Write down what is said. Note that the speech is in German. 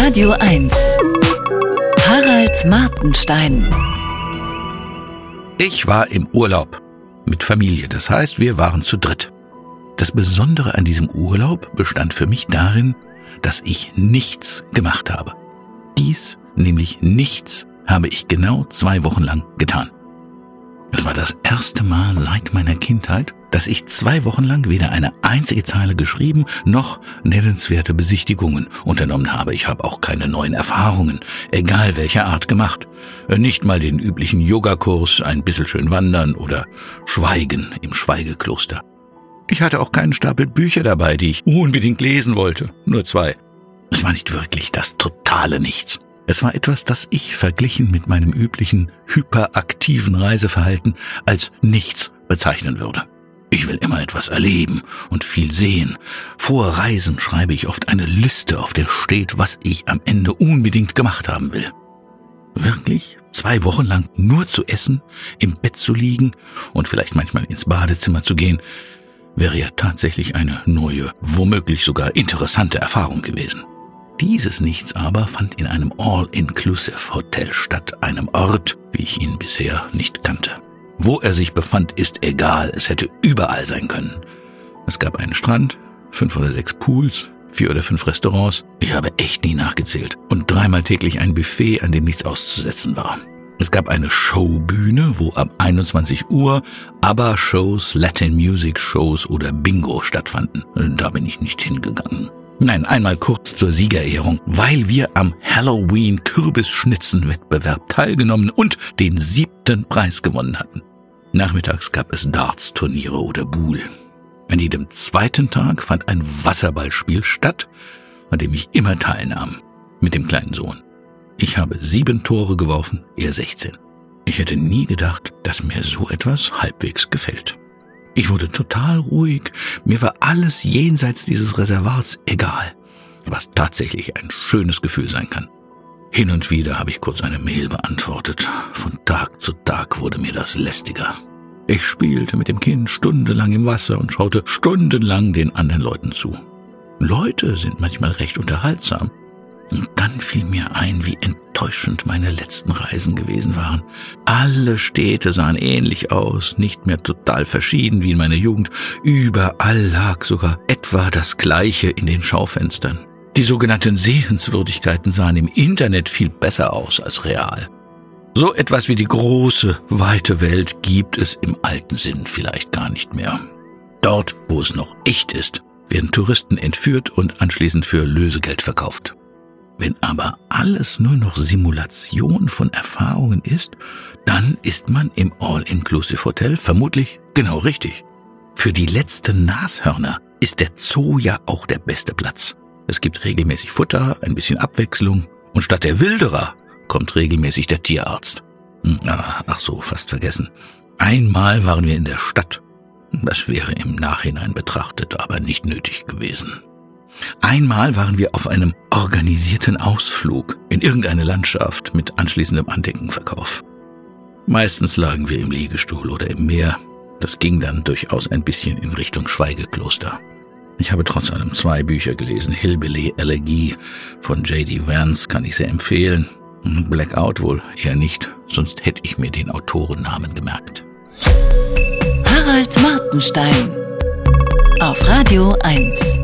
Radio 1. Harald Martenstein. Ich war im Urlaub mit Familie, das heißt, wir waren zu dritt. Das Besondere an diesem Urlaub bestand für mich darin, dass ich nichts gemacht habe. Dies, nämlich nichts, habe ich genau zwei Wochen lang getan. Es war das erste Mal seit meiner Kindheit, dass ich zwei Wochen lang weder eine einzige Zeile geschrieben noch nennenswerte Besichtigungen unternommen habe. Ich habe auch keine neuen Erfahrungen, egal welcher Art, gemacht. Nicht mal den üblichen Yogakurs, ein bisschen schön wandern oder Schweigen im Schweigekloster. Ich hatte auch keinen Stapel Bücher dabei, die ich unbedingt lesen wollte. Nur zwei. Es war nicht wirklich das totale Nichts. Es war etwas, das ich verglichen mit meinem üblichen hyperaktiven Reiseverhalten als nichts bezeichnen würde. Ich will immer etwas erleben und viel sehen. Vor Reisen schreibe ich oft eine Liste, auf der steht, was ich am Ende unbedingt gemacht haben will. Wirklich? Zwei Wochen lang nur zu essen, im Bett zu liegen und vielleicht manchmal ins Badezimmer zu gehen, wäre ja tatsächlich eine neue, womöglich sogar interessante Erfahrung gewesen. Dieses Nichts aber fand in einem All-Inclusive-Hotel statt, einem Ort, wie ich ihn bisher nicht kannte. Wo er sich befand, ist egal, es hätte überall sein können. Es gab einen Strand, fünf oder sechs Pools, vier oder fünf Restaurants, ich habe echt nie nachgezählt, und dreimal täglich ein Buffet, an dem nichts auszusetzen war. Es gab eine Showbühne, wo ab 21 Uhr ABBA-Shows, Latin Music Shows oder Bingo stattfanden. Da bin ich nicht hingegangen. Nein, einmal kurz zur Siegerehrung, weil wir am Halloween Kürbisschnitzenwettbewerb teilgenommen und den siebten Preis gewonnen hatten. Nachmittags gab es Darts-Turniere oder Buhl. An jedem zweiten Tag fand ein Wasserballspiel statt, an dem ich immer teilnahm, mit dem kleinen Sohn. Ich habe sieben Tore geworfen, er 16. Ich hätte nie gedacht, dass mir so etwas halbwegs gefällt. Ich wurde total ruhig. Mir war alles jenseits dieses Reservats egal, was tatsächlich ein schönes Gefühl sein kann. Hin und wieder habe ich kurz eine Mail beantwortet. Von Tag zu Tag wurde mir das lästiger. Ich spielte mit dem Kind stundenlang im Wasser und schaute stundenlang den anderen Leuten zu. Leute sind manchmal recht unterhaltsam. Und dann fiel mir ein, wie enttäuschend meine letzten Reisen gewesen waren. Alle Städte sahen ähnlich aus, nicht mehr total verschieden wie in meiner Jugend. Überall lag sogar etwa das Gleiche in den Schaufenstern. Die sogenannten Sehenswürdigkeiten sahen im Internet viel besser aus als real. So etwas wie die große, weite Welt gibt es im alten Sinn vielleicht gar nicht mehr. Dort, wo es noch echt ist, werden Touristen entführt und anschließend für Lösegeld verkauft. Wenn aber alles nur noch Simulation von Erfahrungen ist, dann ist man im All-Inclusive Hotel vermutlich genau richtig. Für die letzten Nashörner ist der Zoo ja auch der beste Platz. Es gibt regelmäßig Futter, ein bisschen Abwechslung und statt der Wilderer kommt regelmäßig der Tierarzt. Hm, ach so, fast vergessen. Einmal waren wir in der Stadt. Das wäre im Nachhinein betrachtet aber nicht nötig gewesen. Einmal waren wir auf einem organisierten Ausflug in irgendeine Landschaft mit anschließendem Andenkenverkauf. Meistens lagen wir im Liegestuhl oder im Meer. Das ging dann durchaus ein bisschen in Richtung Schweigekloster. Ich habe trotz allem zwei Bücher gelesen. Hillbilly Elegie von J.D. Vance kann ich sehr empfehlen. Blackout wohl eher nicht, sonst hätte ich mir den Autorennamen gemerkt. Harald Martenstein auf Radio 1.